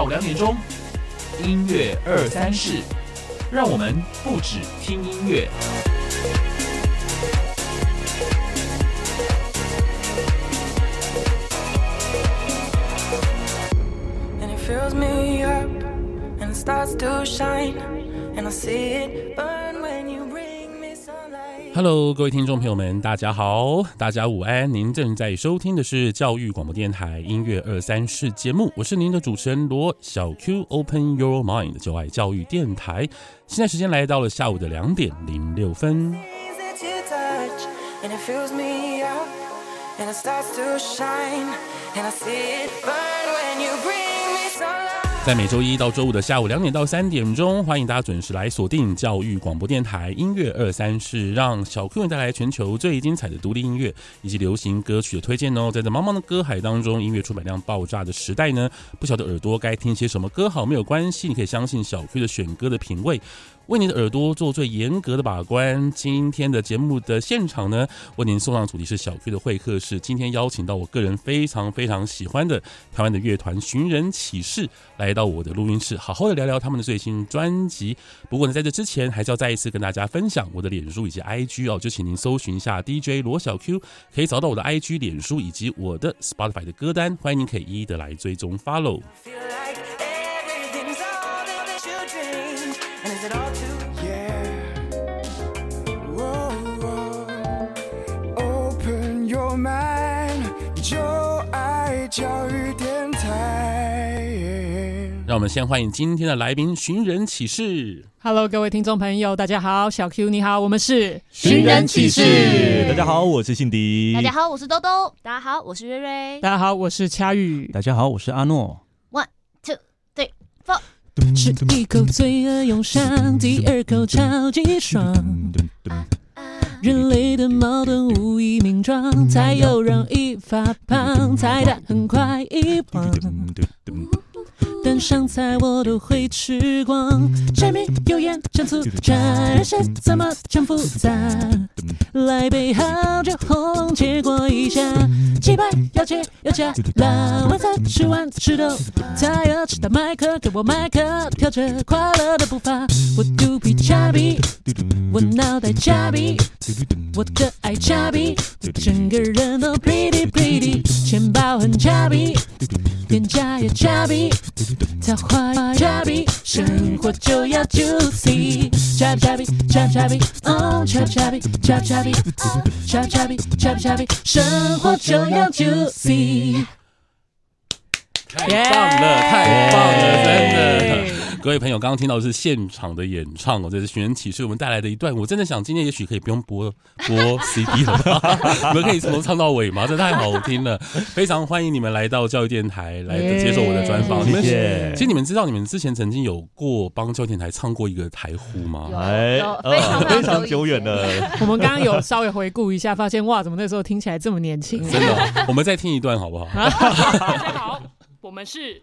下午两点钟，音乐二三事，让我们不止听音乐。Hello，各位听众朋友们，大家好，大家午安。您正在收听的是教育广播电台音乐二三事节目，我是您的主持人罗小 Q。Open Your Mind，就爱教育电台。现在时间来到了下午的两点零六分。在每周一到周五的下午两点到三点钟，欢迎大家准时来锁定教育广播电台音乐二三是，让小 Q 带来全球最精彩的独立音乐以及流行歌曲的推荐哦。在这茫茫的歌海当中，音乐出版量爆炸的时代呢，不晓得耳朵该听些什么歌好，没有关系，你可以相信小 Q 的选歌的品味。为您的耳朵做最严格的把关。今天的节目的现场呢，为您送上主题是小 Q 的会客室。今天邀请到我个人非常非常喜欢的台湾的乐团寻人启事，来到我的录音室，好好的聊聊他们的最新专辑。不过呢，在这之前，还是要再一次跟大家分享我的脸书以及 IG 哦，就请您搜寻一下 DJ 罗小 Q，可以找到我的 IG、脸书以及我的 Spotify 的歌单，欢迎您可以一一的来追踪 follow。让我们先欢迎今天的来宾寻人启事。Hello，各位听众朋友，大家好，小 Q 你好，我们是寻人启事。大家好，我是信迪。大家好，我是兜兜。大家好，我是瑞瑞。大家好，我是恰玉。大家好，我是阿诺。One two three four。吃一口罪恶涌上，第二口超级爽。人类的矛盾无以名状，才有容易发胖，菜单很快遗忘。但上菜我都会吃光，柴米油盐酱醋茶，人生怎么这么复杂？来杯好酒红，结果一下，鸡排要切要夹，辣晚餐吃完吃豆菜，要吃到麦克给我麦克，跳着快乐的步伐，我肚皮恰比，我脑袋恰比，我的爱恰比，整个人都 pretty pretty，钱包很恰比，脸颊也恰比。桃花恰比，生活就要 juicy，恰比恰比恰比恰比，哦恰比恰比恰比恰比，恰比恰比恰比恰比，生活就要 juicy。太棒了，太棒了，真的。各位朋友，刚刚听到的是现场的演唱哦，这是寻人启事我们带来的一段。我真的想今天也许可以不用播播 CD 了吧，你们可以从头唱到尾吗？这太好听了，非常欢迎你们来到教育电台来接受我的专访。谢谢。其实你们知道，你们之前曾经有过帮教育电台唱过一个台呼吗？哎，非常非常久远了。我们刚刚有稍微回顾一下，发现哇，怎么那时候听起来这么年轻？真的，我们再听一段好不好？大 家好，我们是。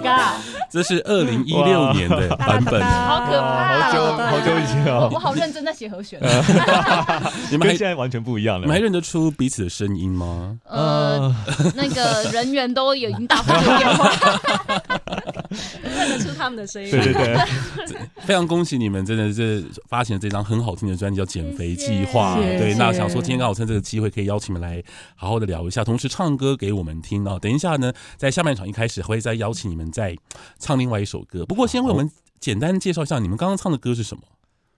god！这是二零一六年的版本，好可怕，好久好久以前哦。我好认真在写和弦，你们跟现在完全不一样了。你们还认得出彼此的声音吗？呃，那个人员都有已经打过电话，认得出他们的声音。对对对，非常恭喜你们，真的是发行了这张很好听的专辑，叫《减肥计划》。对，那想说今天刚好趁这个机会，可以邀请你们来好好的聊一下，同时唱歌给我们听啊。等一下呢，在下半场一开始会再邀请你们再唱另外一首歌，不过先为我们简单介绍一下，你们刚刚唱的歌是什么？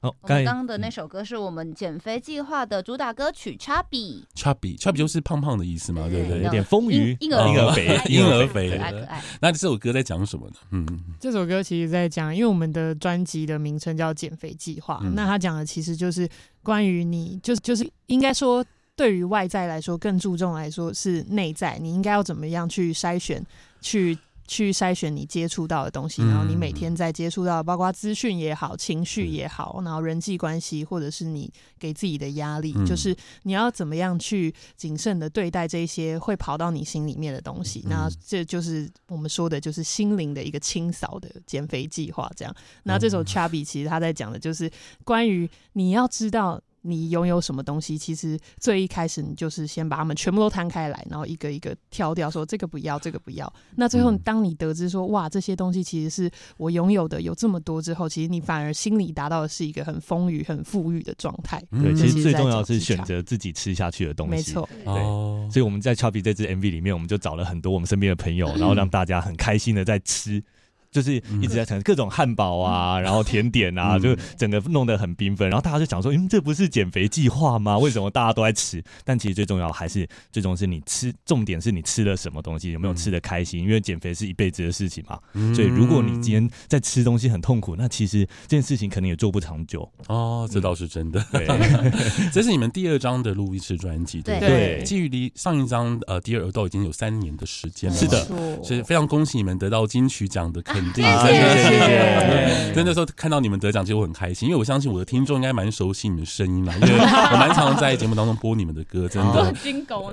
哦，刚刚的那首歌是我们减肥计划的主打歌曲《Chubby》，Chubby，Chubby 就是胖胖的意思嘛，对不对？有点丰腴，婴儿肥，婴儿肥，可爱可爱。那这首歌在讲什么呢？嗯，这首歌其实在讲，因为我们的专辑的名称叫《减肥计划》，那它讲的其实就是关于你，就是就是应该说，对于外在来说更注重来说是内在，你应该要怎么样去筛选去。去筛选你接触到的东西，然后你每天在接触到的，包括资讯也好、情绪也好，然后人际关系，或者是你给自己的压力，嗯、就是你要怎么样去谨慎的对待这些会跑到你心里面的东西。那、嗯、这就是我们说的，就是心灵的一个清扫的减肥计划。这样，那这首 Chubby 其实他在讲的就是关于你要知道。你拥有什么东西？其实最一开始，你就是先把它们全部都摊开来，然后一个一个挑掉，说这个不要，这个不要。那最后，当你得知说，哇，这些东西其实是我拥有的，有这么多之后，其实你反而心里达到的是一个很丰裕、很富裕的状态。对，其实最重要的是选择自己吃下去的东西。没错，对。所以我们在 Chubby 这支 MV 里面，我们就找了很多我们身边的朋友，然后让大家很开心的在吃。就是一直在讲各种汉堡啊，然后甜点啊，就整个弄得很缤纷。然后大家就讲说，嗯，这不是减肥计划吗？为什么大家都在吃？但其实最重要还是最重要是你吃，重点是你吃了什么东西，有没有吃的开心？因为减肥是一辈子的事情嘛。所以如果你今天在吃东西很痛苦，那其实这件事情可能也做不长久。哦，这倒是真的。对，这是你们第二张的录音室专辑，对不对？距离上一张呃《第二都已经有三年的时间了。是的，所以非常恭喜你们得到金曲奖的肯定。谢谢谢谢，真的时候看到你们得奖，其实我很开心，因为我相信我的听众应该蛮熟悉你们声音嘛，因为 我蛮常在节目当中播你们的歌，真的。金狗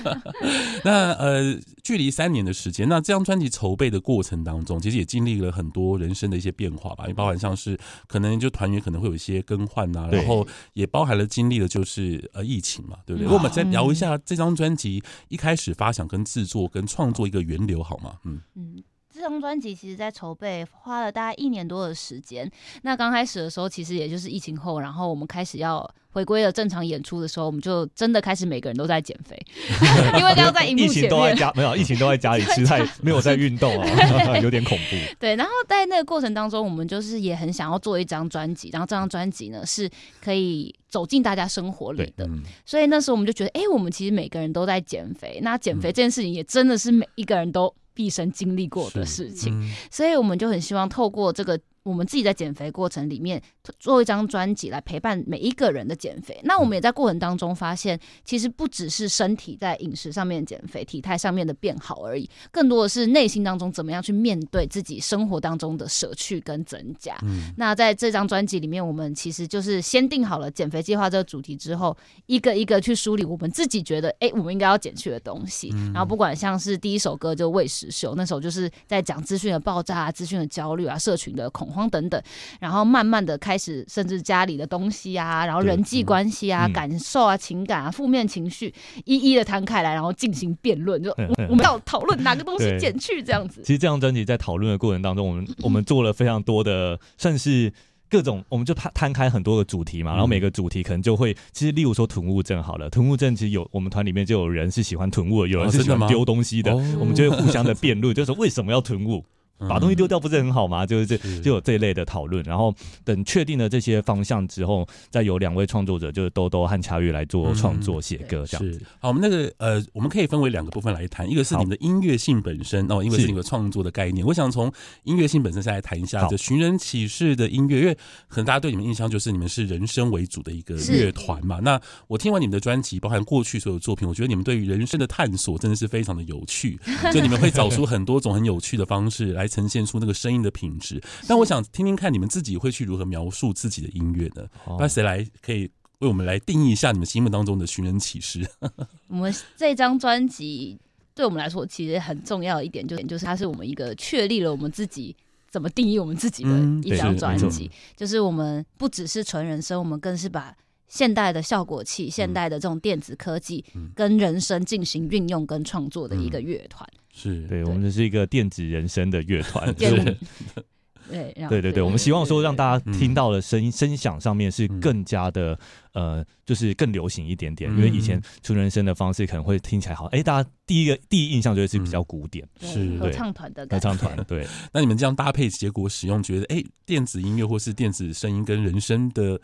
那呃，距离三年的时间，那这张专辑筹备的过程当中，其实也经历了很多人生的一些变化吧，也包含像是可能就团员可能会有一些更换呐，然后也包含了经历的就是呃疫情嘛，对不对？嗯、我们再聊一下这张专辑一开始发想跟制作跟创作一个源流好吗？嗯嗯。这张专辑其实，在筹备花了大概一年多的时间。那刚开始的时候，其实也就是疫情后，然后我们开始要回归了正常演出的时候，我们就真的开始每个人都在减肥，因为刚刚在荧幕前面，疫情都在家没有，疫情都在家里吃菜，没有在运动啊，有点恐怖。对，然后在那个过程当中，我们就是也很想要做一张专辑，然后这张专辑呢是可以走进大家生活里的。所以那时候我们就觉得，哎，我们其实每个人都在减肥，那减肥这件事情也真的是每一个人都。毕生经历过的事情，嗯、所以我们就很希望透过这个。我们自己在减肥过程里面做一张专辑来陪伴每一个人的减肥。那我们也在过程当中发现，其实不只是身体在饮食上面减肥、体态上面的变好而已，更多的是内心当中怎么样去面对自己生活当中的舍去跟增加。嗯，那在这张专辑里面，我们其实就是先定好了减肥计划这个主题之后，一个一个去梳理我们自己觉得，哎，我们应该要减去的东西。然后不管像是第一首歌就《喂食秀》，那首就是在讲资讯的爆炸啊、资讯的焦虑啊、社群的恐慌。等等，然后慢慢的开始，甚至家里的东西啊，然后人际关系啊、感受啊、情感啊、负面情绪，一一的摊开来，然后进行辩论，就 我们要讨论哪个东西减去这样子。其实这张专辑在讨论的过程当中，我们 我们做了非常多的，算是各种，我们就摊摊开很多个主题嘛，然后每个主题可能就会，其实例如说囤物症好了，囤物症其实有我们团里面就有人是喜欢囤物的，有人是喜欢丢东西的，我们就会互相的辩论，就是说为什么要囤物。把东西丢掉不是很好吗？就是这就有这一类的讨论，然后等确定了这些方向之后，再由两位创作者，就是兜兜和恰玉来做创作写歌这样子。好，我们那个呃，我们可以分为两个部分来谈，一个是你们的音乐性本身哦，因为是你们创作的概念。我想从音乐性本身再来谈一下，就寻人启事的音乐，因为可能大家对你们印象就是你们是人生为主的一个乐团嘛。那我听完你们的专辑，包含过去所有作品，我觉得你们对于人生的探索真的是非常的有趣，就你们会找出很多种很有趣的方式来。呈现出那个声音的品质，但我想听听看你们自己会去如何描述自己的音乐呢？那谁来可以为我们来定义一下你们心目当中的寻人启事？我们这张专辑对我们来说其实很重要一点，就就是它是我们一个确立了我们自己怎么定义我们自己的一张专辑，就是我们不只是纯人声，我们更是把现代的效果器、现代的这种电子科技跟人声进行运用跟创作的一个乐团。是对，我们这是一个电子人声的乐团，是，对，对对对，我们希望说让大家听到的声音声响上面是更加的呃，就是更流行一点点，因为以前出人声的方式可能会听起来好，哎，大家第一个第一印象就会是比较古典，是。合唱团的合唱团，对。那你们这样搭配结果使用，觉得哎，电子音乐或是电子声音跟人声的，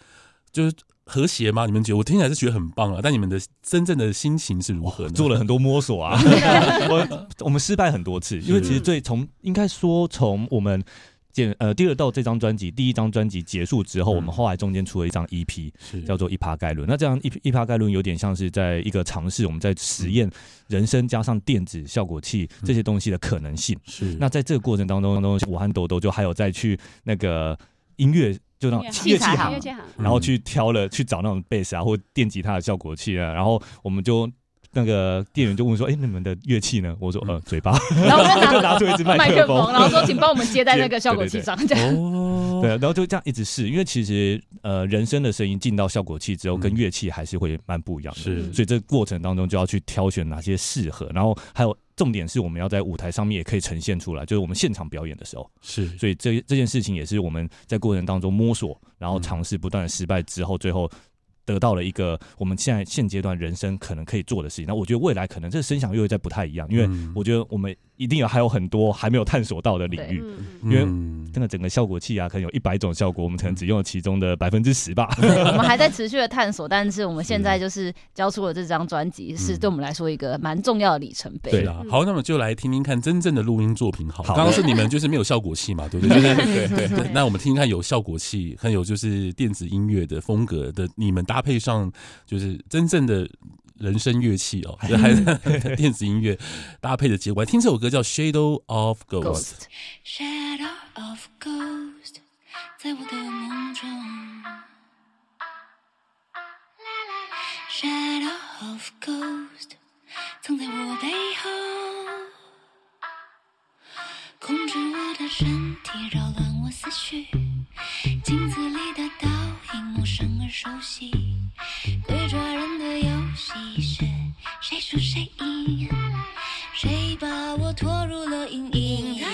就是。和谐吗？你们觉得？我听起来是觉得很棒啊，但你们的真正的心情是如何呢？做了很多摸索啊，我我们失败很多次，因为其实最从应该说从我们见呃第二道这张专辑，第一张专辑结束之后，我们后来中间出了一张 EP，是叫做《一趴概论》。那这样一一趴概论有点像是在一个尝试，我们在实验人声加上电子效果器这些东西的可能性。是那在这个过程当中，当中我和豆豆就还有再去那个音乐就那种乐器行，然后去挑了去找那种贝斯啊或电吉他的效果器啊，然后我们就。那个店员就问说：“哎、欸，你们的乐器呢？”我说：“呃，嘴巴。”然后我就拿出一支麦克风，然后说：“请帮我们接在那个效果器上。”这样哦，对，然后就这样一直试，因为其实呃，人声的声音进到效果器之后，跟乐器还是会蛮不一样的。是，所以这个过程当中就要去挑选哪些适合，然后还有重点是我们要在舞台上面也可以呈现出来，就是我们现场表演的时候。是，所以这这件事情也是我们在过程当中摸索，然后尝试不断的失败之后，最后。得到了一个我们现在现阶段人生可能可以做的事情，那我觉得未来可能这个声响又会再不太一样，因为我觉得我们。一定有还有很多还没有探索到的领域，因为那个整个效果器啊，可能有一百种效果，我们可能只用了其中的百分之十吧。我们还在持续的探索，但是我们现在就是交出了这张专辑，是对我们来说一个蛮重要的里程碑。对啊，好，那么就来听听看真正的录音作品。好，刚刚是你们就是没有效果器嘛，对不对？对对对。那我们听听看有效果器，很有就是电子音乐的风格的，你们搭配上就是真正的。人声乐器哦，还是电子音乐搭配的结果，听这首歌叫《Shadow of Ghost》。Shadow of Ghost，在我的梦中。Shadow of Ghost，藏在我背后，控制我的身体，扰乱我思绪。镜子里的倒影，陌生而熟悉。鬼抓人的游戏是谁输谁赢？谁把我拖入了阴影？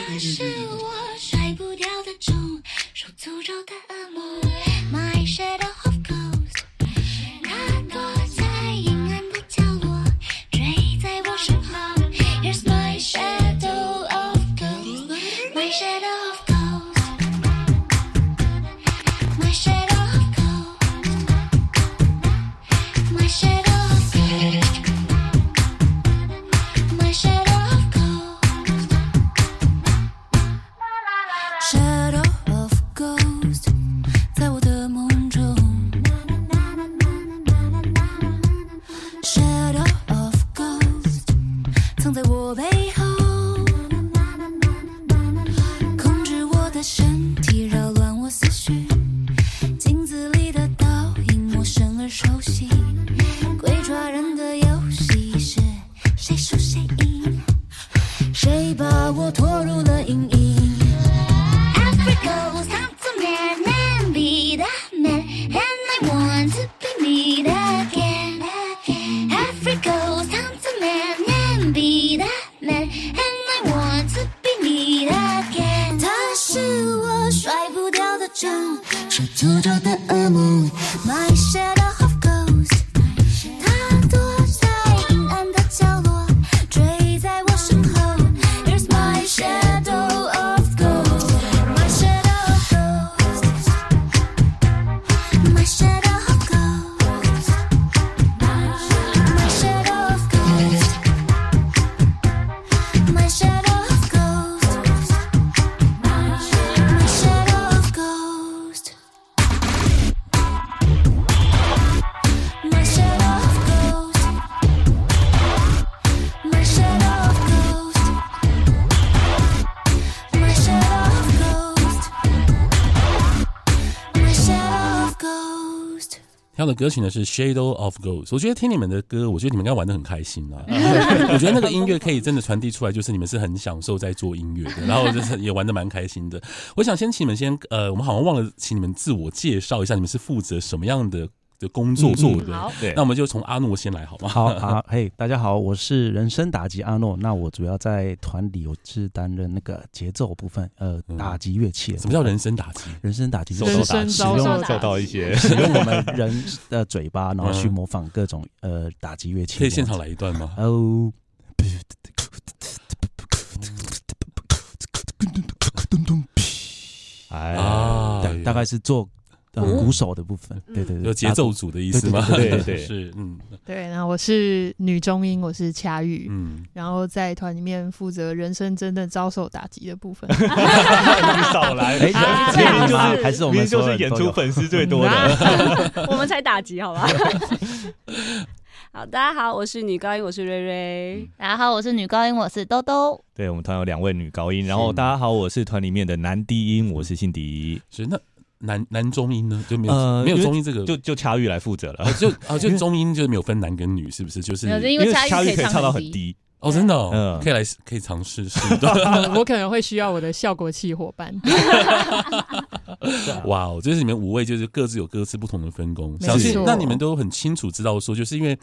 唱的歌曲呢是《Shadow of Ghost》，我觉得听你们的歌，我觉得你们应该玩的很开心啊！我觉得那个音乐可以真的传递出来，就是你们是很享受在做音乐的，然后就是也玩的蛮开心的。我想先请你们先，呃，我们好像忘了请你们自我介绍一下，你们是负责什么样的？的工作做的，对，那我们就从阿诺先来好吗？好好，嘿，大家好，我是人生打击阿诺。那我主要在团里，我是担任那个节奏部分，呃，打击乐器。什么叫人生打击？人生打击，人声使用受到一些使用我们人的嘴巴，然后去模仿各种呃打击乐器。可以现场来一段吗？哦，哎，大概是做。鼓手的部分，对对对，有节奏组的意思吗？对对对，是嗯，对。然后我是女中音，我是恰玉，嗯，然后在团里面负责人生真的遭受打击的部分。你少来，哎，就是还是我们就是演出粉丝最多的，我们才打击好吧？好，大家好，我是女高音，我是瑞瑞。大家好，我是女高音，我是兜兜。对，我们团有两位女高音，然后大家好，我是团里面的男低音，我是辛迪。是那男男中音呢就没有没有中音这个，就就恰玉来负责了。就啊就中音就没有分男跟女，是不是？就是因为恰玉可以唱到很低哦，真的，嗯，可以来可以尝试试。我可能会需要我的效果器伙伴。哇哦，就是你们五位，就是各自有各自不同的分工，相信那你们都很清楚知道说，就是因为。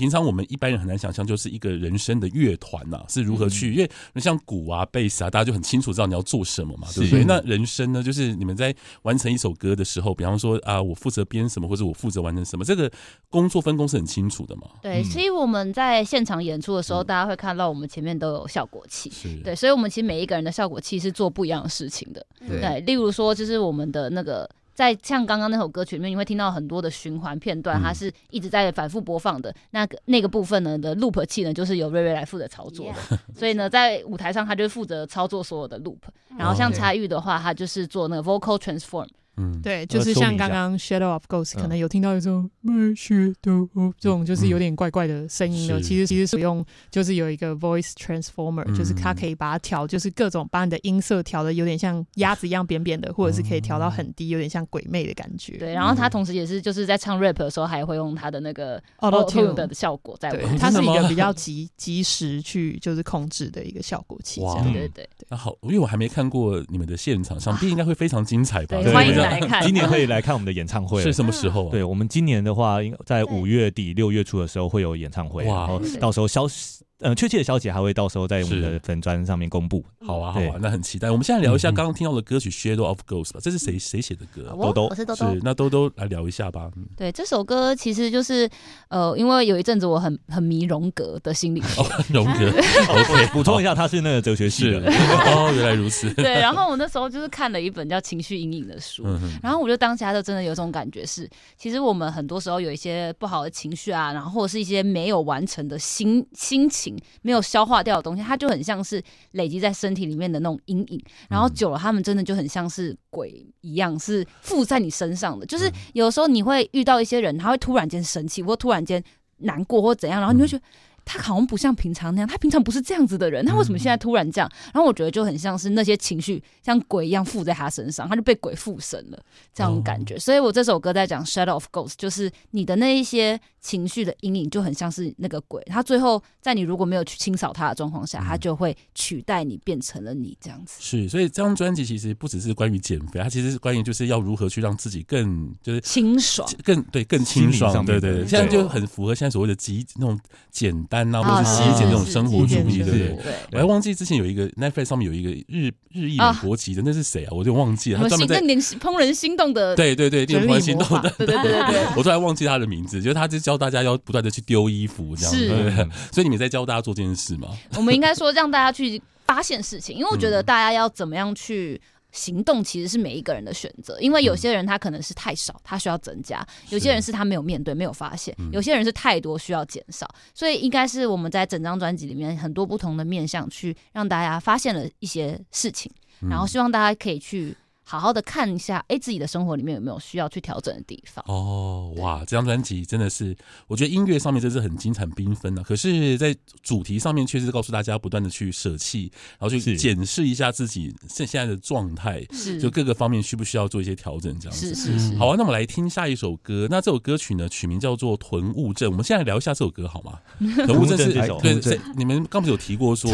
平常我们一般人很难想象，就是一个人生的乐团呐是如何去，因为像鼓啊、贝斯啊，大家就很清楚知道你要做什么嘛，对不对？那人生呢，就是你们在完成一首歌的时候，比方说啊，我负责编什么，或者我负责完成什么，这个工作分工是很清楚的嘛。对，所以我们在现场演出的时候，大家会看到我们前面都有效果器，对，所以我们其实每一个人的效果器是做不一样的事情的。对，例如说，就是我们的那个。在像刚刚那首歌曲里面，你会听到很多的循环片段，它是一直在反复播放的。那个那个部分呢的 loop 器呢，就是由瑞瑞来负责操作的。所以呢，在舞台上，他就负责操作所有的 loop。然后像差玉的话，他就是做那个 vocal transform。嗯，对，就是像刚刚 Shadow of Ghosts，可能有听到一种 My Shadow of 这种就是有点怪怪的声音的。其实其实使用就是有一个 Voice Transformer，就是它可以把它调，就是各种把你的音色调的有点像鸭子一样扁扁的，或者是可以调到很低，有点像鬼魅的感觉。对，然后它同时也是就是在唱 rap 的时候，还会用它的那个 Auto Tune 的效果在。对，它是一个比较及及时去就是控制的一个效果器。哇，对对对。那好，因为我还没看过你们的现场，想必应该会非常精彩吧？欢迎来看。今年可以来看我们的演唱会，是什么时候啊？对，我们今年的话，应该在五月底六月初的时候会有演唱会，然后到时候消息。呃，确切的消息还会到时候在我们的粉砖上面公布。好啊，好啊，那很期待。我们现在聊一下刚刚听到的歌曲《Shadow of Ghosts》吧，这是谁谁写的歌？兜兜，我是兜兜。是，那兜兜来聊一下吧。对，这首歌其实就是呃，因为有一阵子我很很迷荣格的心理学。荣格，OK，补充一下，他是那个哲学系的。哦，原来如此。对，然后我那时候就是看了一本叫《情绪阴影》的书，然后我就当下就真的有种感觉是，其实我们很多时候有一些不好的情绪啊，然后或者是一些没有完成的心心情，没有消。化掉的东西，它就很像是累积在身体里面的那种阴影，然后久了，他们真的就很像是鬼一样，是附在你身上的。就是有时候你会遇到一些人，他会突然间生气，或突然间难过，或怎样，然后你会觉得。他好像不像平常那样，他平常不是这样子的人，他为什么现在突然这样？然后我觉得就很像是那些情绪像鬼一样附在他身上，他就被鬼附身了这样的感觉。所以我这首歌在讲 Shadow of Ghosts，就是你的那一些情绪的阴影就很像是那个鬼，他最后在你如果没有去清扫他的状况下，他就会取代你，变成了你这样子。是，所以这张专辑其实不只是关于减肥，它其实是关于就是要如何去让自己更就是清爽，更对更清爽。对对对，现在就很符合现在所谓的极那种简单啊，或者是节俭那种生活主义，对不对？我还忘记之前有一个 Netflix 上面有一个日日裔美国籍的，那是谁啊？我就忘记了。他专门在怦人心动的，对对对，怦人心动的，对对对对。我突然忘记他的名字，就是他就教大家要不断的去丢衣服，这样子。所以你们在教大家做这件事吗？我们应该说让大家去发现事情，因为我觉得大家要怎么样去。行动其实是每一个人的选择，因为有些人他可能是太少，他需要增加；有些人是他没有面对，没有发现；有些人是太多，需要减少。所以应该是我们在整张专辑里面很多不同的面向，去让大家发现了一些事情，然后希望大家可以去。好好的看一下，哎，自己的生活里面有没有需要去调整的地方？哦，哇，这张专辑真的是，我觉得音乐上面真是很精彩缤纷的。可是，在主题上面，确实告诉大家不断的去舍弃，然后去检视一下自己现现在的状态，是就各个方面需不需要做一些调整？这样子是是是。好啊，那我们来听下一首歌。那这首歌曲呢，取名叫做《囤物症》。我们现在聊一下这首歌好吗？囤物症是这首，对，你们刚不是有提过说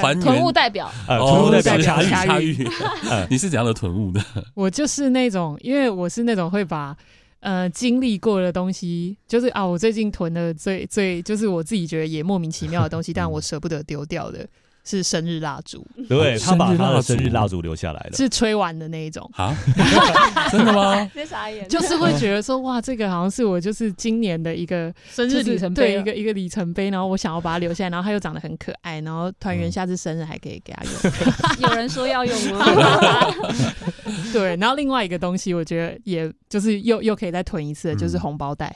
团团物代表，囤物代表恰玉恰玉，你是怎样的囤物的？我就是。是那种，因为我是那种会把呃经历过的东西，就是啊，我最近囤的最最就是我自己觉得也莫名其妙的东西，但我舍不得丢掉的。是生日蜡烛，对，他把他的生日蜡烛烛留下来了，是吹完的那一种啊？真的吗？别傻眼，就是会觉得说哇，这个好像是我就是今年的一个生日里程碑，对，一个一个里程碑，然后我想要把它留下来，然后它又长得很可爱，然后团员下次生日还可以给他用。有人说要用吗？对，然后另外一个东西，我觉得也就是又又可以再囤一次，就是红包袋。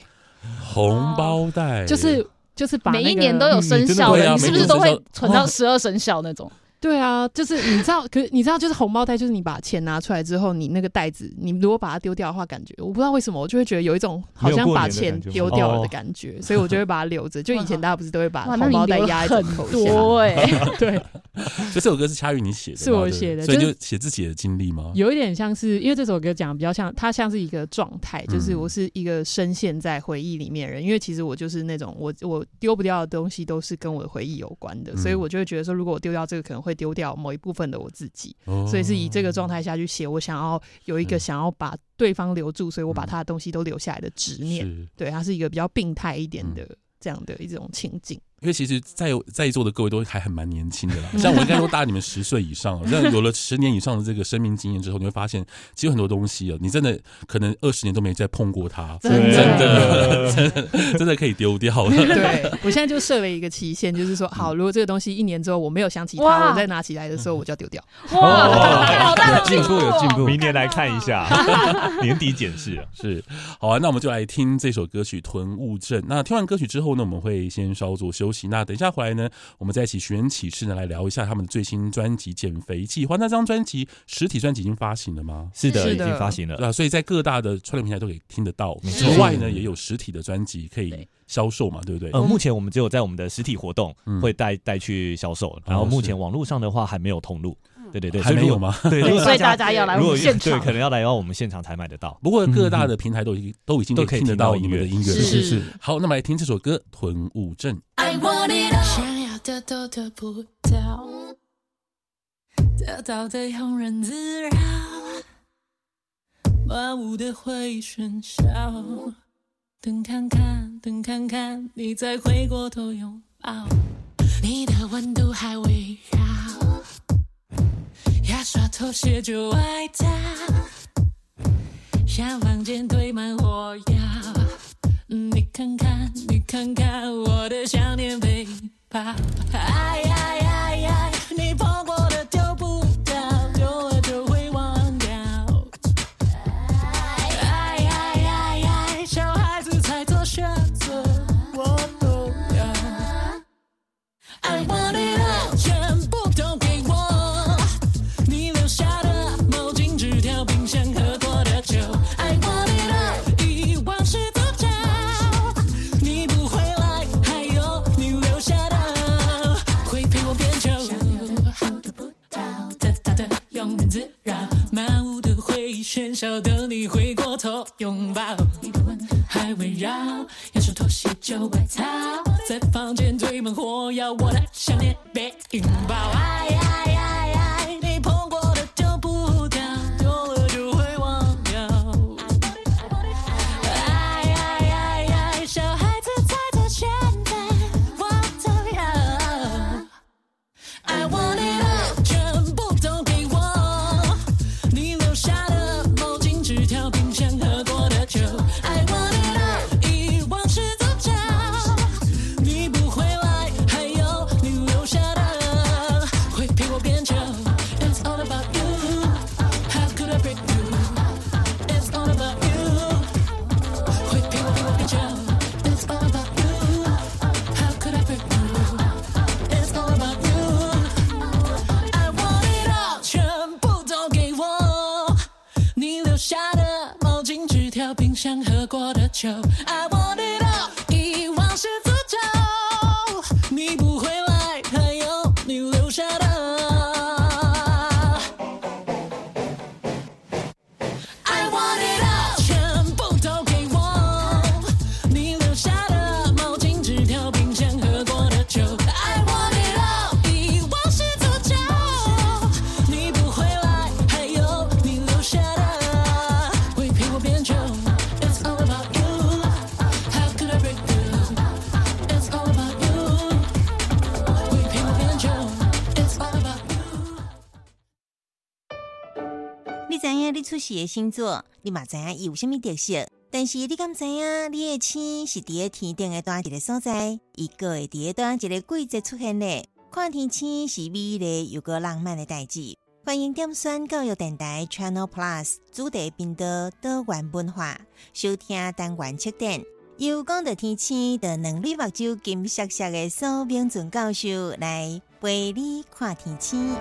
红包袋就是。就是把每一年都有生效的，嗯、你是不是都会存到十二生肖那种？对啊，就是你知道，可是你知道，就是红包袋，就是你把钱拿出来之后，你那个袋子，你如果把它丢掉的话，感觉我不知道为什么，我就会觉得有一种好像把钱丢掉了的感觉，所以我就会把它留着。就以前大家不是都会把红包袋压在枕头下？多哎，对。所以这首歌是恰玉你写的，是我写的，所以就写自己的经历吗？有一点像是，因为这首歌讲比较像，它像是一个状态，就是我是一个深陷在回忆里面的人。因为其实我就是那种我我丢不掉的东西都是跟我的回忆有关的，所以我就会觉得说，如果我丢掉这个，可能会丢掉某一部。分的我自己，所以是以这个状态下去写。我想要有一个想要把对方留住，所以我把他的东西都留下来的执念。对，他是一个比较病态一点的这样的一种情境。因为其实在在座的各位都还很蛮年轻的啦，像我应该都大你们十岁以上了。像有了十年以上的这个生命经验之后，你会发现，其实很多东西啊，你真的可能二十年都没再碰过它，真的真的真的，可以丢掉了。对，我现在就设了一个期限，就是说，好，如果这个东西一年之后我没有想起它，我再拿起来的时候我就要丢掉。哇，好大的进步，有进步，明年来看一下，年底检视是。好啊，那我们就来听这首歌曲《囤物症》。那听完歌曲之后呢，我们会先稍作休。那等一下回来呢，我们再一起寻人启事呢，来聊一下他们的最新专辑《减肥计划》。那张专辑实体专辑已经发行了吗？是的，已经发行了。对啊，所以在各大的串流平台都可以听得到。之外呢，也有实体的专辑可以销售嘛，对不对？呃，目前我们只有在我们的实体活动会带带去销售，然后目前网络上的话还没有通路。对对对，还没有吗？对，所以大家要来我们现场，对，可能要来到我们现场才买得到。不过各大的平台都已经都已经都可以听得到你们的音乐，是是是。好，那么来听这首歌《囤物症》。想要得到得不到，得到的庸人自扰，万物的回忆喧嚣。等看看，等看看，你再回过头拥抱，你的温度还围绕。牙刷、拖鞋、就外套，小房间堆满火药。你看看，你看看，我的想念被跑。哎呀出世的星座，你嘛知影伊有啥物特色？但是你敢知影，你的星是伫个天顶的单一个所在，伊个会伫个单一个季节出现咧。看天星是美丽又个浪漫的代志。欢迎点选教育电台 Channel Plus 主题频道多元文化，收听单元七点。有讲到天星的两粒目睭金色色的苏明俊教授来陪你看天星。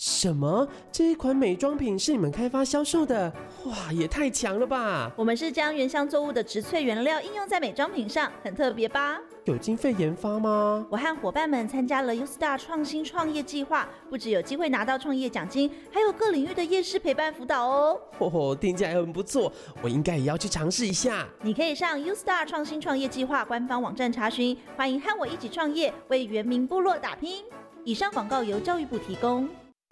什么？这一款美妆品是你们开发销售的？哇，也太强了吧！我们是将原香作物的植萃原料应用在美妆品上，很特别吧？有经费研发吗？我和伙伴们参加了 U Star 创新创业计划，不只有机会拿到创业奖金，还有各领域的夜市陪伴辅导哦。嚯嚯，听起来很不错，我应该也要去尝试一下。你可以上 U Star 创新创业计划官方网站查询。欢迎和我一起创业，为原民部落打拼。以上广告由教育部提供。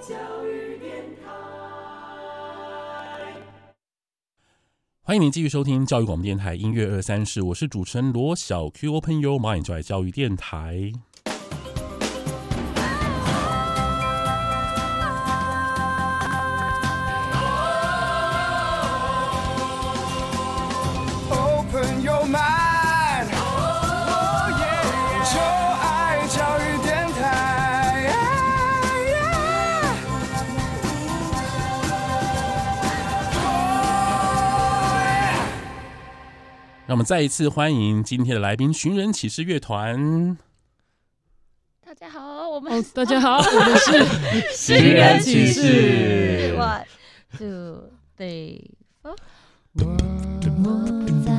教育电台。欢迎您继续收听教育广播电台音乐二三事，我是主持人罗小 Q。Open Your Mind，就爱教育电台。让我们再一次欢迎今天的来宾——寻人启事乐团。大家好，我们、哦、大家好，我们是寻人启事。One, two, three, four。我在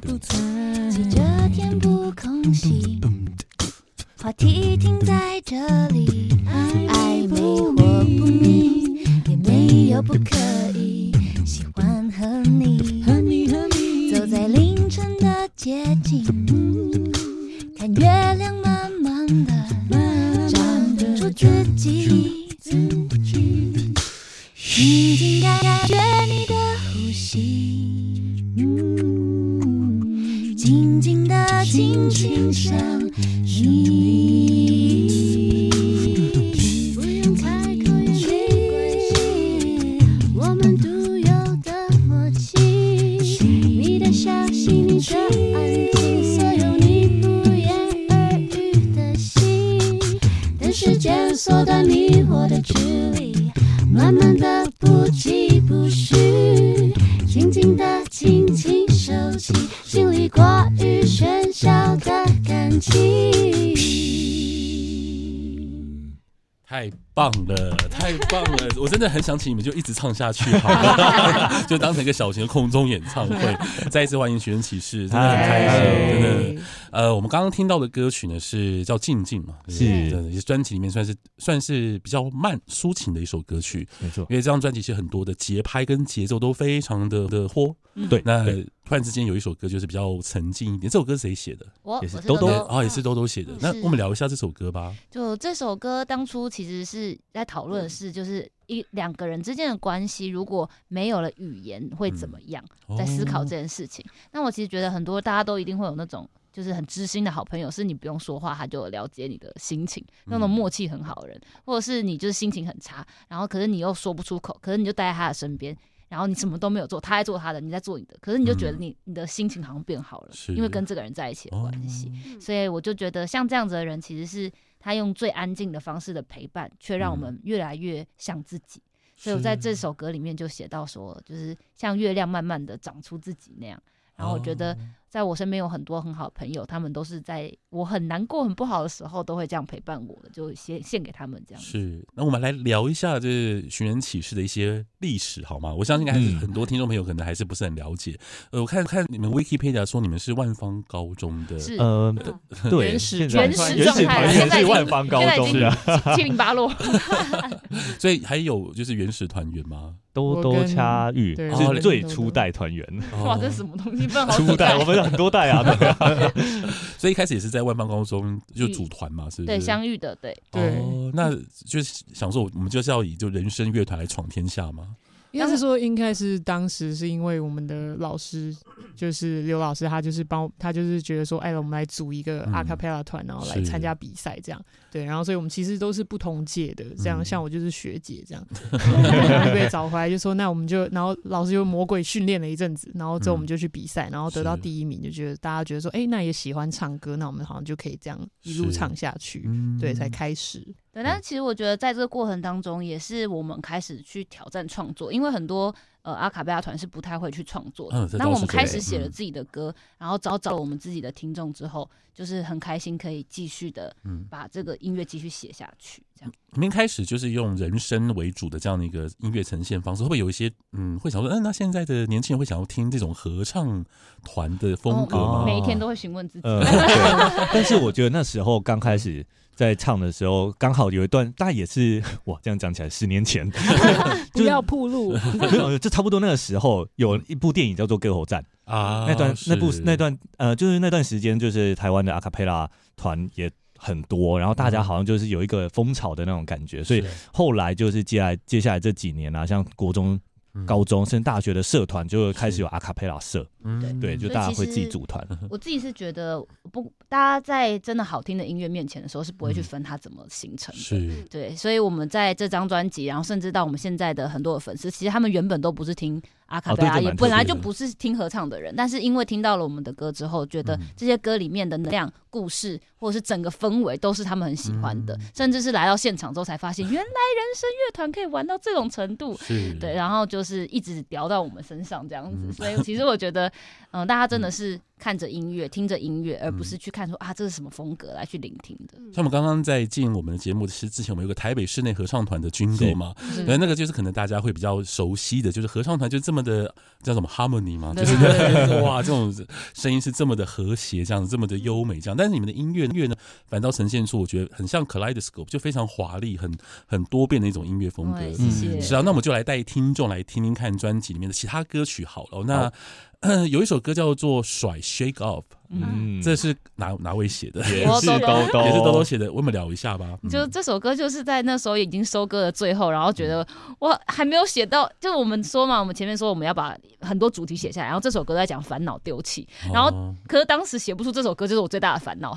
不在？记着填补空隙，话题停在这里，真的很想请你们就一直唱下去，好了，就当成一个小型的空中演唱会。再一次欢迎寻人启事，真的很开心，真的。呃，我们刚刚听到的歌曲呢是叫《静静》嘛，是专辑里面算是算是比较慢抒情的一首歌曲，没错。因为这张专辑其实很多的节拍跟节奏都非常的的豁，对。那突然之间有一首歌就是比较沉静一点，这首歌是谁写的？我也是兜兜啊，也是兜兜写的。那我们聊一下这首歌吧。就这首歌当初其实是在讨论的是，就是一两个人之间的关系，如果没有了语言会怎么样？在思考这件事情。那我其实觉得很多大家都一定会有那种。就是很知心的好朋友，是你不用说话，他就了解你的心情，那种默契很好的人，或者是你就是心情很差，然后可是你又说不出口，可是你就待在他的身边，然后你什么都没有做，他在做他的，你在做你的，可是你就觉得你你的心情好像变好了，因为跟这个人在一起的关系，所以我就觉得像这样子的人，其实是他用最安静的方式的陪伴，却让我们越来越像自己。所以我在这首歌里面就写到说，就是像月亮慢慢的长出自己那样。然后我觉得。在我身边有很多很好的朋友，他们都是在我很难过、很不好的时候，都会这样陪伴我的，就献献给他们这样。是，那我们来聊一下这寻人启事的一些历史好吗？我相信还是很多听众朋友可能还是不是很了解。呃，我看看你们 Wikipedia 说你们是万方高中的，是呃，对，原始原始原始团员是万方高中是啊，七零八落。所以还有就是原始团员吗？多多掐玉是最初代团员。哇，这是什么东西？初代，我们有很多代啊。所以一开始也是在万芳高中就组团嘛，是不是？对，相遇的，对。哦，那就是想说，我们就是要以就人生乐团来闯天下吗？应该是说，应该是当时是因为我们的老师就是刘老师，他就是帮他就是觉得说，哎，我们来组一个阿卡贝拉团，然后来参加比赛，这样对。然后，所以我们其实都是不同届的，这样像我就是学姐这样，被找回来就说，那我们就，然后老师就魔鬼训练了一阵子，然后之后我们就去比赛，然后得到第一名，就觉得大家觉得说，哎，那也喜欢唱歌，那我们好像就可以这样一路唱下去，对，才开始。对，但是其实我觉得在这个过程当中，也是我们开始去挑战创作，因为很多呃阿卡贝拉团是不太会去创作的。那、嗯、我们开始写了自己的歌，嗯、然后找找我们自己的听众之后，就是很开心可以继续的把这个音乐继续写下去。这样，你们开始就是用人声为主的这样的一个音乐呈现方式，会不会有一些嗯会想说，嗯，那现在的年轻人会想要听这种合唱团的风格吗？哦、每一天都会询问自己。呃、但是我觉得那时候刚开始。在唱的时候，刚好有一段，大概也是哇，这样讲起来，十年前，不要铺路，没有，就差不多那个时候，有一部电影叫做《歌喉战》啊，那段那部那段呃，就是那段时间，就是台湾的阿卡贝拉团也很多，然后大家好像就是有一个风潮的那种感觉，所以后来就是接下来接下来这几年啊，像国中。高中甚至大学的社团就开始有阿卡贝拉社，嗯，对，就大家会自己组团。我自己是觉得不，大家在真的好听的音乐面前的时候，是不会去分它怎么形成的。是，对，所以我们在这张专辑，然后甚至到我们现在的很多的粉丝，其实他们原本都不是听阿卡贝拉，也本来就不是听合唱的人，但是因为听到了我们的歌之后，觉得这些歌里面的能量、故事，或者是整个氛围，都是他们很喜欢的，甚至是来到现场之后才发现，原来人声乐团可以玩到这种程度。对，然后就是一直聊到我们身上这样子，所以其实我觉得，嗯，大家真的是。看着音乐，听着音乐，而不是去看说啊，这是什么风格来去聆听的。像我们刚刚在进我们的节目是之前，我们有个台北室内合唱团的军歌嘛，对，那个就是可能大家会比较熟悉的，就是合唱团就这么的叫什么 harmony 嘛，就是 哇，这种声音是这么的和谐，这样子这么的优美，这样。但是你们的音乐乐呢，反倒呈现出我觉得很像 Kaleidoscope，就非常华丽、很很多变的一种音乐风格。谢谢。是啊，那我们就来带听众来听听看专辑里面的其他歌曲好了。那。有一首歌叫做《甩 Shake Off》，嗯，这是哪哪位写的？也是兜兜，也是兜兜写的。我们聊一下吧。就这首歌，就是在那时候已经收割的最后，然后觉得我还没有写到，就是我们说嘛，我们前面说我们要把很多主题写下来，然后这首歌在讲烦恼丢弃，然后可是当时写不出这首歌，就是我最大的烦恼，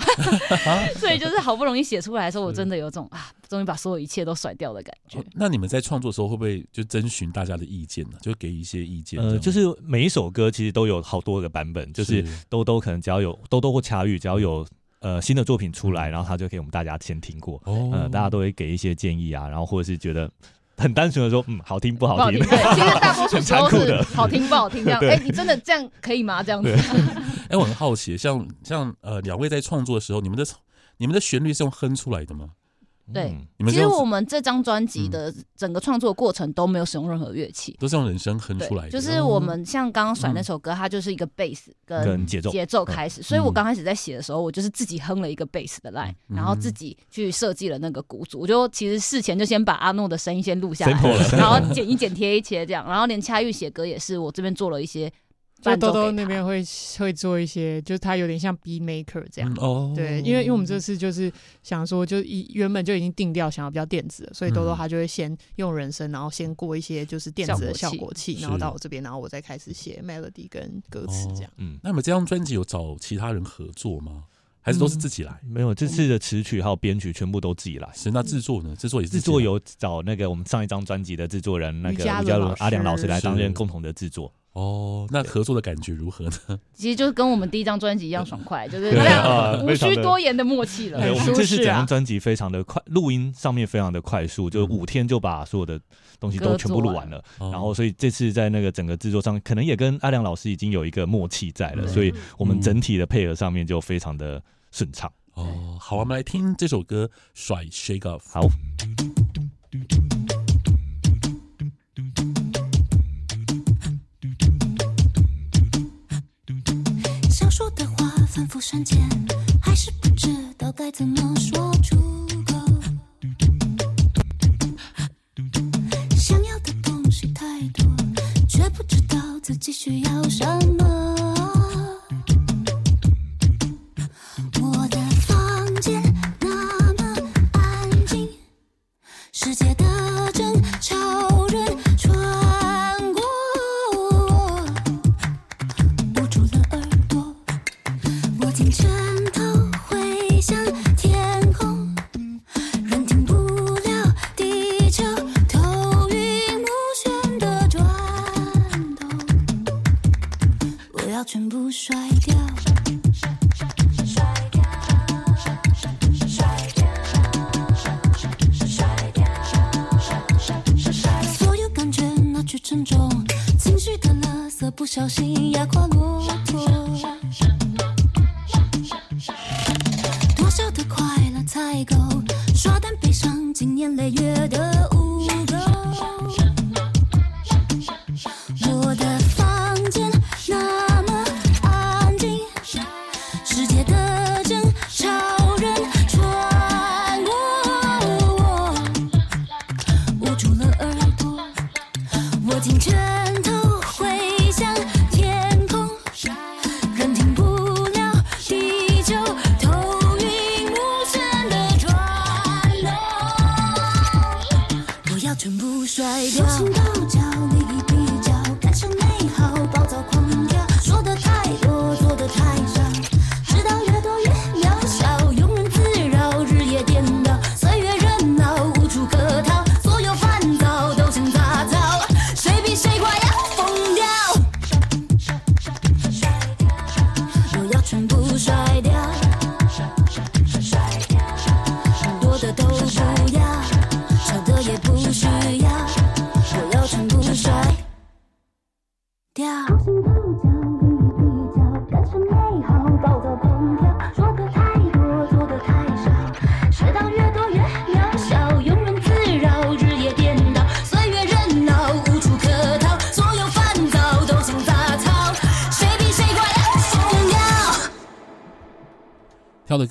所以就是好不容易写出来的时候，我真的有种啊，终于把所有一切都甩掉的感觉。那你们在创作的时候会不会就征询大家的意见呢？就给一些意见？呃，就是每一首歌其实都有好多个版本，就是兜兜可能只要有兜兜或恰玉，只要有呃新的作品出来，然后他就给我们大家先听过，呃，大家都会给一些建议啊，然后或者是觉得很单纯的说，嗯，好听不好听？对，其实大多数 时候是好听不好听这样。哎，你真的这样可以吗？这样子？哎，我很好奇，像像呃两位在创作的时候，你们的你们的旋律是用哼出来的吗？对，其实我们这张专辑的整个创作过程都没有使用任何乐器，都是用人声哼出来的。就是我们像刚刚甩那首歌，它就是一个贝斯跟节奏节奏开始，所以我刚开始在写的时候，我就是自己哼了一个贝斯的 line，然后自己去设计了那个鼓组。我就其实事前就先把阿诺的声音先录下来，然后剪一剪贴一切这样，然后连恰玉写歌也是我这边做了一些。就兜兜那边会会做一些，就是他有点像 beat maker 这样，哦，对，因为因为我们这次就是想说，就一原本就已经定调，想要比较电子，所以兜兜他就会先用人声，然后先过一些就是电子的效果器，然后到我这边，然后我再开始写 melody 跟歌词这样。嗯，那么这张专辑有找其他人合作吗？还是都是自己来？没有，这次的词曲还有编曲全部都自己来。是那制作呢？制作也是制作有找那个我们上一张专辑的制作人那个吴家伦阿良老师来担任共同的制作。哦，那合作的感觉如何呢？其实就是跟我们第一张专辑一样爽快，就是对这样啊 无需多言的默契了。对，我们这次整啊张专辑非常的快，录音上面非常的快速，就五天就把所有的东西都全部录完了。完然后，所以这次在那个整个制作上，可能也跟阿良老师已经有一个默契在了，嗯所以我们整体的配合上面就非常的顺畅。哦，好，我们来听这首歌《甩 Shake Off》。好。反复删减，还是不知道该怎么说出口。想要的东西太多，却不知道自己需要什么。年累月的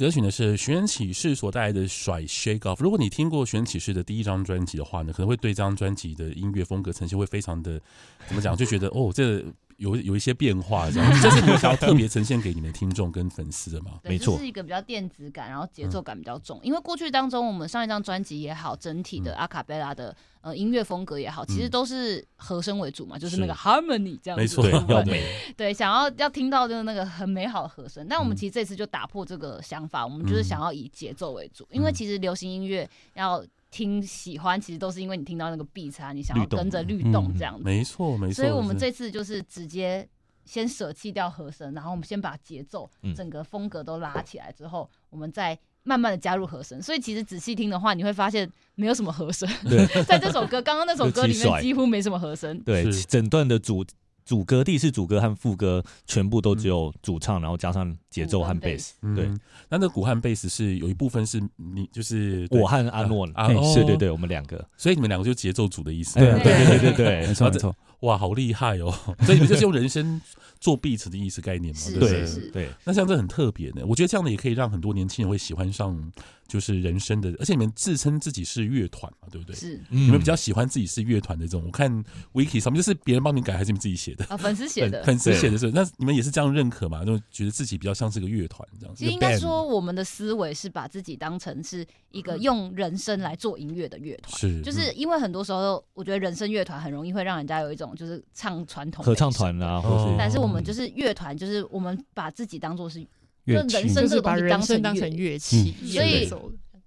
歌曲呢是寻人启事所带来的《甩 Shake Off》。如果你听过寻人启事的第一张专辑的话呢，可能会对这张专辑的音乐风格呈现会非常的怎么讲，就觉得哦，这有有一些变化，这样。这是你想要特别呈现给你们听众跟粉丝的吗？没错是一个比较电子感，然后节奏感比较重。嗯、因为过去当中，我们上一张专辑也好，整体的阿卡贝拉的呃音乐风格也好，其实都是和声为主嘛，嗯、就是那个 harmony 这样子。没错，要美。对，想要要听到就是那个很美好的和声。但我们其实这次就打破这个想法，我们就是想要以节奏为主，因为其实流行音乐要。听喜欢，其实都是因为你听到那个 beat 啊，你想要跟着律动这样子。没错，没错。所以我们这次就是直接先舍弃掉和声，然后我们先把节奏、整个风格都拉起来之后，我们再慢慢的加入和声。所以其实仔细听的话，你会发现没有什么和声。在这首歌，刚刚那首歌里面几乎没什么和声。对，整段的主。主歌、第一次主歌和副歌全部都只有主唱，嗯、然后加上节奏和贝斯。对，嗯、那那鼓和贝斯是有一部分是你，就是我和阿诺，啊，对对对，我们两个，所以你们两个就节奏组的意思。对对对。对对，没错没错。哇，好厉害哦！所以你们就是用人生做 beat 的意思概念嘛？是对。对，那像这很特别的，我觉得这样的也可以让很多年轻人会喜欢上，就是人生的，而且你们自称自己是乐团嘛，对不对？是。你们比较喜欢自己是乐团的这种，我看 wiki 上面就是别人帮你改还是你们自己写的？啊，粉丝写的。粉丝写的是，那你们也是这样认可嘛？就觉得自己比较像是个乐团这样。其实应该说，我们的思维是把自己当成是一个用人生来做音乐的乐团。是。就是因为很多时候，我觉得人生乐团很容易会让人家有一种就是唱传统合唱团啊，或哦是。但是我们就是乐团，就是我们把自己当做是乐，人生这个东西当成当成乐器，所以。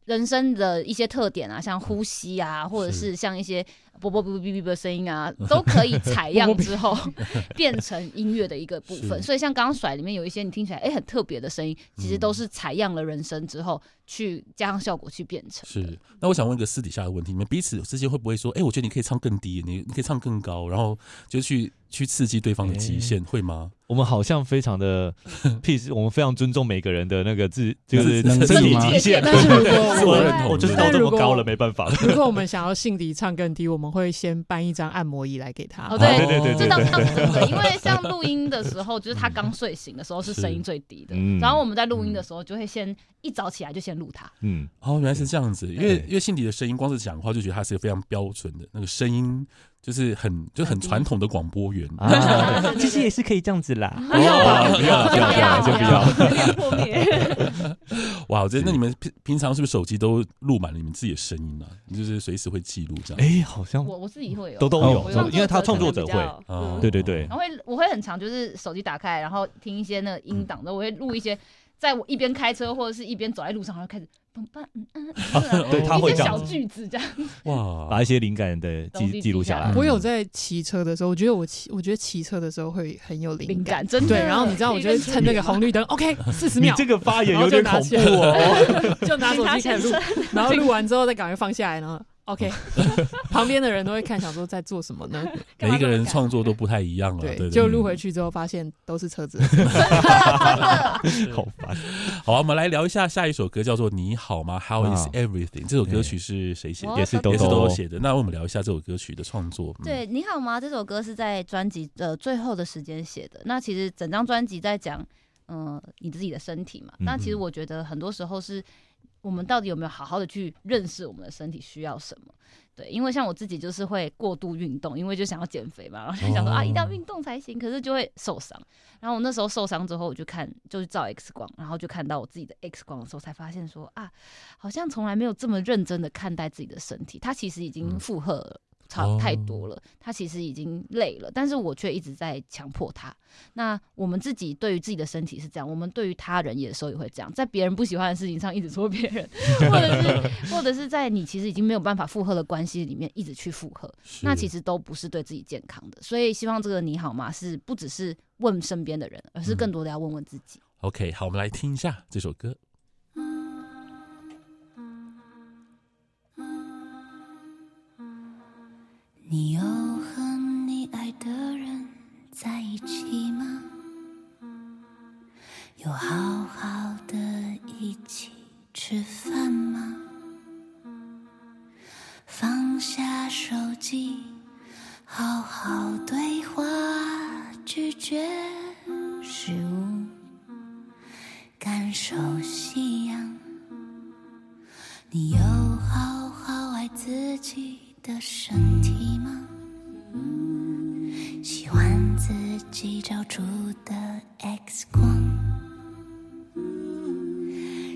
人生的一些特点啊，像呼吸啊，或者是像一些啵啵啵哔哔的声音啊，都可以采样之后变成音乐的一个部分。所以像刚刚甩里面有一些你听起来哎、欸、很特别的声音，其实都是采样了人声之后去加上效果去变成。是。那我想问一个私底下的问题，你们彼此之间会不会说，哎、欸，我觉得你可以唱更低，你你可以唱更高，然后就去去刺激对方的极限，欸、会吗？我们好像非常的 peace，我们非常尊重每个人的那个自，就是身体极限。但是如果我认同，我就是到这么高了，没办法。如果我们想要信迪唱更低，我们会先搬一张按摩椅来给他。哦，对对对对，这倒是真的。因为像录音的时候，就是他刚睡醒的时候是声音最低的，然后我们在录音的时候就会先一早起来就先录他。嗯，哦，原来是这样子。因为因为信迪的声音，光是讲话就觉得他是一个非常标准的那个声音。就是很就很传统的广播员，其实也是可以这样子啦。不要不要不要，就不要破灭。哇，我觉得那你们平平常是不是手机都录满了你们自己的声音呢？就是随时会记录这样。哎，好像我我自己会有，都都有，因为他创作者会。对对对。然后会我会很常就是手机打开，然后听一些那个音档的，我会录一些，在我一边开车或者是一边走在路上，然后开始。嗯 嗯，对，他会这样小句子这样哇，把一些灵感的记记录下来。我有在骑车的时候，我觉得我骑，我觉得骑车的时候会很有灵感，真的。对，然后你知道，我就会趁那个红绿灯，OK，四十秒。你这个发言有点恐怖哦，就拿手机开始录，然后录完之后再赶快放下来呢。OK，旁边的人都会看，想说在做什么呢？每一个人创作都不太一样了，对，就录回去之后发现都是车子，好烦。好，我们来聊一下下一首歌，叫做《你好吗》？How is everything？这首歌曲是谁写？也是都也是都写的。那我们聊一下这首歌曲的创作。对，《你好吗》这首歌是在专辑的最后的时间写的。那其实整张专辑在讲，嗯，你自己的身体嘛。那其实我觉得很多时候是。我们到底有没有好好的去认识我们的身体需要什么？对，因为像我自己就是会过度运动，因为就想要减肥嘛，然后就想说啊，一定要运动才行，可是就会受伤。然后我那时候受伤之后，我就看，就是照 X 光，然后就看到我自己的 X 光的时候，才发现说啊，好像从来没有这么认真的看待自己的身体，它其实已经负荷了。超太多了，他其实已经累了，但是我却一直在强迫他。那我们自己对于自己的身体是这样，我们对于他人有时候也会这样，在别人不喜欢的事情上一直说别人，或者是或者是在你其实已经没有办法负荷的关系里面一直去负荷，那其实都不是对自己健康的。所以希望这个你好吗是不只是问身边的人，而是更多的要问问自己。嗯、OK，好，我们来听一下这首歌。你有和你爱的人在一起吗？有好好的一起吃饭吗？放下手机，好好对话，拒绝食物，感受夕阳。你有好好爱自己的身体吗？喜欢自己照出的 X 光，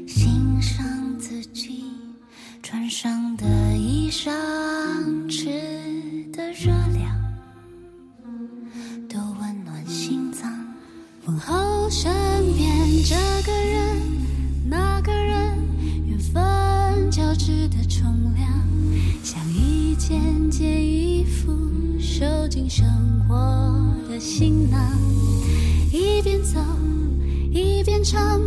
欣赏自己穿上唱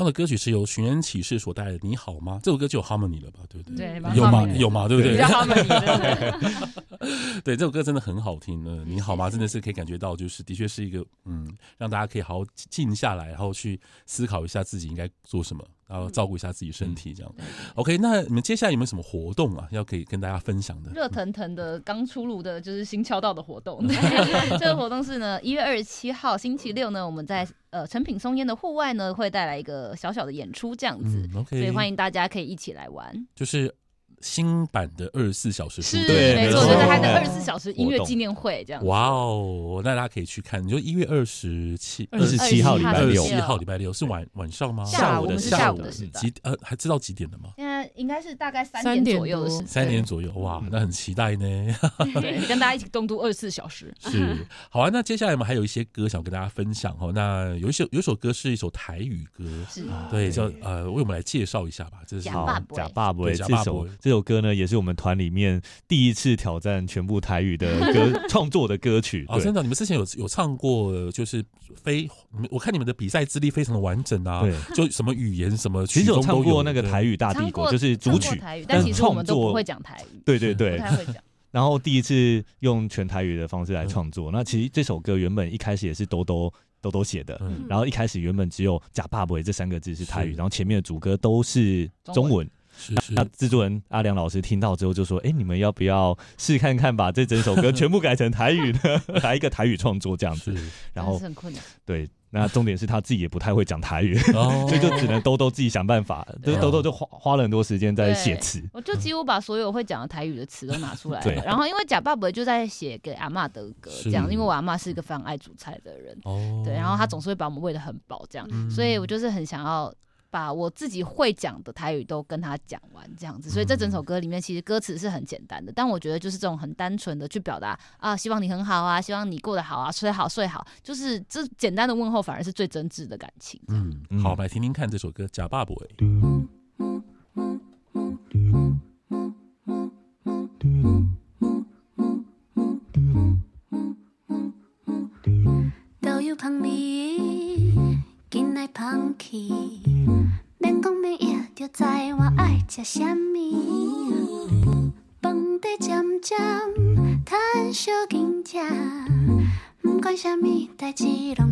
他的歌曲是由寻人启事所带来的《你好吗》这首歌就有 harmony 了吧？对不对？对有吗？有吗？对不 对？对，这首歌真的很好听呢。你好吗？真的是可以感觉到，就是的确是一个嗯，让大家可以好好静下来，然后去思考一下自己应该做什么，然后照顾一下自己身体，这样。OK，那你们接下来有没有什么活动啊？要可以跟大家分享的？热腾腾的刚出炉的，就是新敲到的活动。对这个活动是呢，一月二十七号星期六呢，我们在呃成品松烟的户外呢，会带来一个小小的演出，这样子。所以欢迎大家可以一起来玩。就是新版的二十四小时是，对，没错，错就是他的二十四小时音乐纪念会这样。哇哦，那大家可以去看。你就一月二十七、二十七号礼拜六二十七号礼拜六是晚晚上吗？下午的下午的几呃还知道几点的吗？应该是大概三三点点左右的时间。三点左右，哇，那很期待呢。对，跟大家一起共度二十四小时。是，好啊。那接下来我们还有一些歌想跟大家分享哦。那有一首有一首歌是一首台语歌，是对，叫呃，为我们来介绍一下吧。这是假爸爸假爸爸，对这首假爸爸这首歌呢，也是我们团里面第一次挑战全部台语的歌创作的歌曲。哦，真的，你们之前有有唱过，就是非我看你们的比赛资历非常的完整啊，对，就什么语言什么其实有唱过那个台语大帝国，就是主曲台语，但其实我们都不会讲台语。对对对，不太会讲。然后第一次用全台语的方式来创作，那其实这首歌原本一开始也是兜兜兜兜写的，嗯然后一开始原本只有“假爸爸”这三个字是台语，然后前面的主歌都是中文。是是那制作人阿良老师听到之后就说：“哎，你们要不要试看看，把这整首歌全部改成台语呢？来一个台语创作这样子。”然后是很困难。对，那重点是他自己也不太会讲台语，哦 所以就只能兜兜自己想办法。就是兜兜就花花了很多时间在写词。我就几乎把所有会讲的台语的词都拿出来了。然后因为假爸爸就在写给阿妈的歌，是这样，因为我阿妈是一个非常爱煮菜的人，哦，对，然后他总是会把我们喂得很饱，这样，嗯所以我就是很想要。把我自己会讲的台语都跟他讲完，这样子，所以这整首歌里面其实歌词是很简单的，但我觉得就是这种很单纯的去表达啊，希望你很好啊，希望你过得好啊，睡好睡好，就是这简单的问候反而是最真挚的感情。嗯，好，我们来听听看这首歌《假爸爸》。都啥物代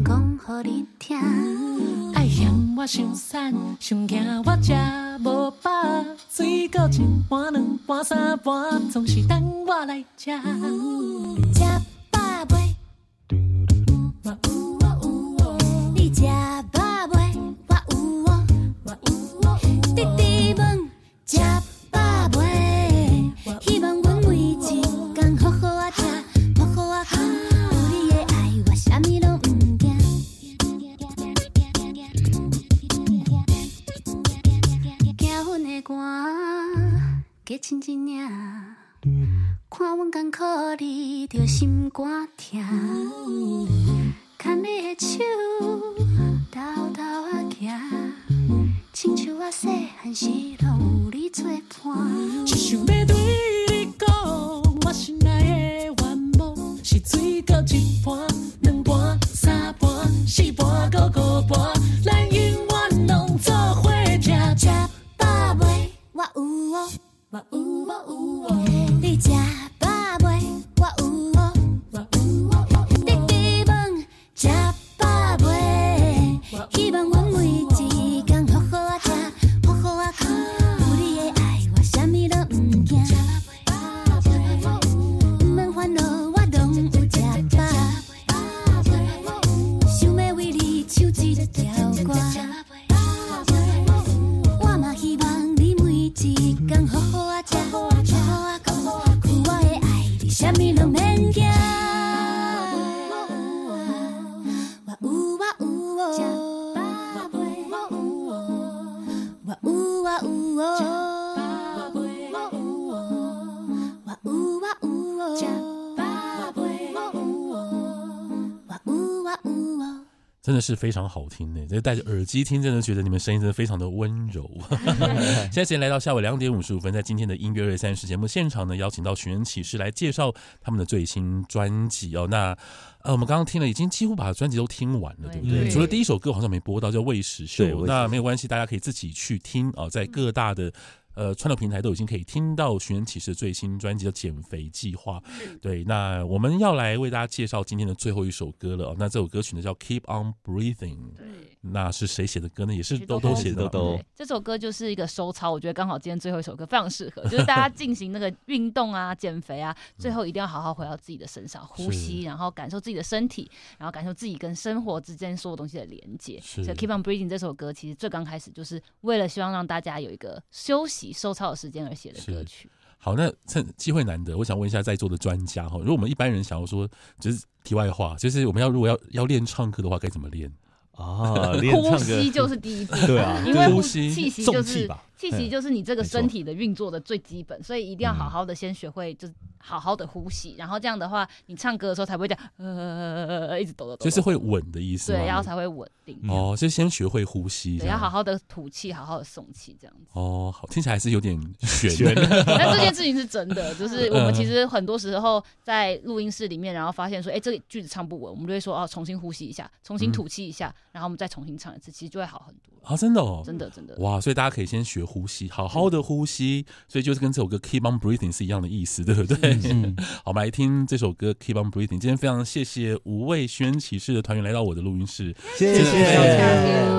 的是非常好听的。这戴着耳机听，真的觉得你们声音真的非常的温柔。现在时间来到下午两点五十五分，在今天的音乐二三十节目现场呢，邀请到寻人启事来介绍他们的最新专辑哦。那呃，我们刚刚听了，已经几乎把专辑都听完了，对不对？对，除了第一首歌好像没播到，叫《喂食秀》，那没有关系，大家可以自己去听啊，在各大的。呃，串流平台都已经可以听到寻人启事最新专辑的《减肥计划》。对，那我们要来为大家介绍今天的最后一首歌了。那这首歌曲呢叫《Keep On Breathing》。对。那是谁写的歌呢？也是兜兜写的。豆豆。这首歌就是一个收操，我觉得刚好今天最后一首歌非常适合，就是大家进行那个 运动啊、减肥啊，最后一定要好好回到自己的身上，呼吸，然后感受自己的身体，然后感受自己跟生活之间所有东西的连接。所以《Keep On Breathing》这首歌其实最刚开始就是为了希望让大家有一个休息、收操的时间而写的歌曲。好，那趁机会难得，我想问一下在座的专家哈，如果我们一般人想要说，就是题外话，就是我们要如果要要练唱歌的话，该怎么练？啊，呼吸就是第一步，对啊，因为呼吸气息就是气息就是你这个身体的运作的最基本，所以一定要好好的先学会，就是好好的呼吸，然后这样的话，你唱歌的时候才不会这样呃一直抖抖抖，就是会稳的意思，对，然后才会稳定。哦，就先学会呼吸，对，要好好的吐气，好好的送气，这样子。哦，好，听起来还是有点悬。但这件事情是真的，就是我们其实很多时候在录音室里面，然后发现说，哎，这个句子唱不稳，我们就会说，哦，重新呼吸一下，重新吐气一下，然后我们再重新唱一次，其实就会好很多。啊，真的哦，真的真的。哇，所以大家可以先学呼吸，好好的呼吸，所以就是跟这首歌 Keep On Breathing 是一样的意思，对不对？嗯。好，我们来听这首歌 Keep On Breathing。今天非常谢谢五位寻人启事的团员来到我的录音室，谢谢。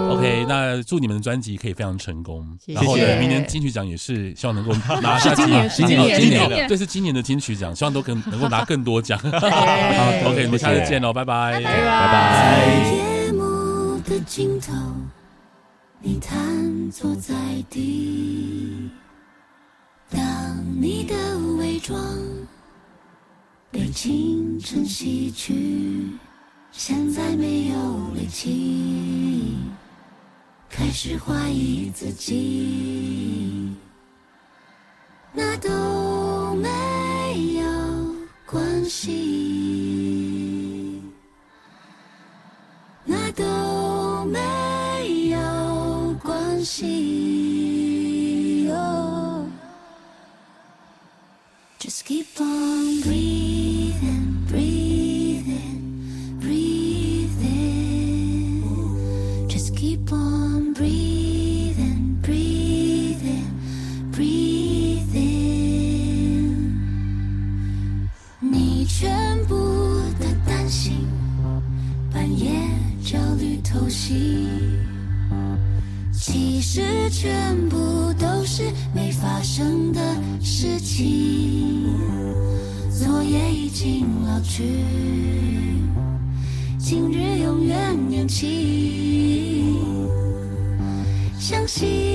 OK，那祝你们的专辑可以非常成功。然后呢，明年金曲奖也是希望能够 拿下。今年，今年，今年，对，是今年的金曲奖，希望都可能够拿更多奖。好，OK，我们下次见喽，拜拜，拜拜。你瘫坐在地，当你的伪装被清晨洗去，现在没有力气，开始怀疑自己，那都没有关系，那都没有关系。Just keep on breathing, 年轻，相信我。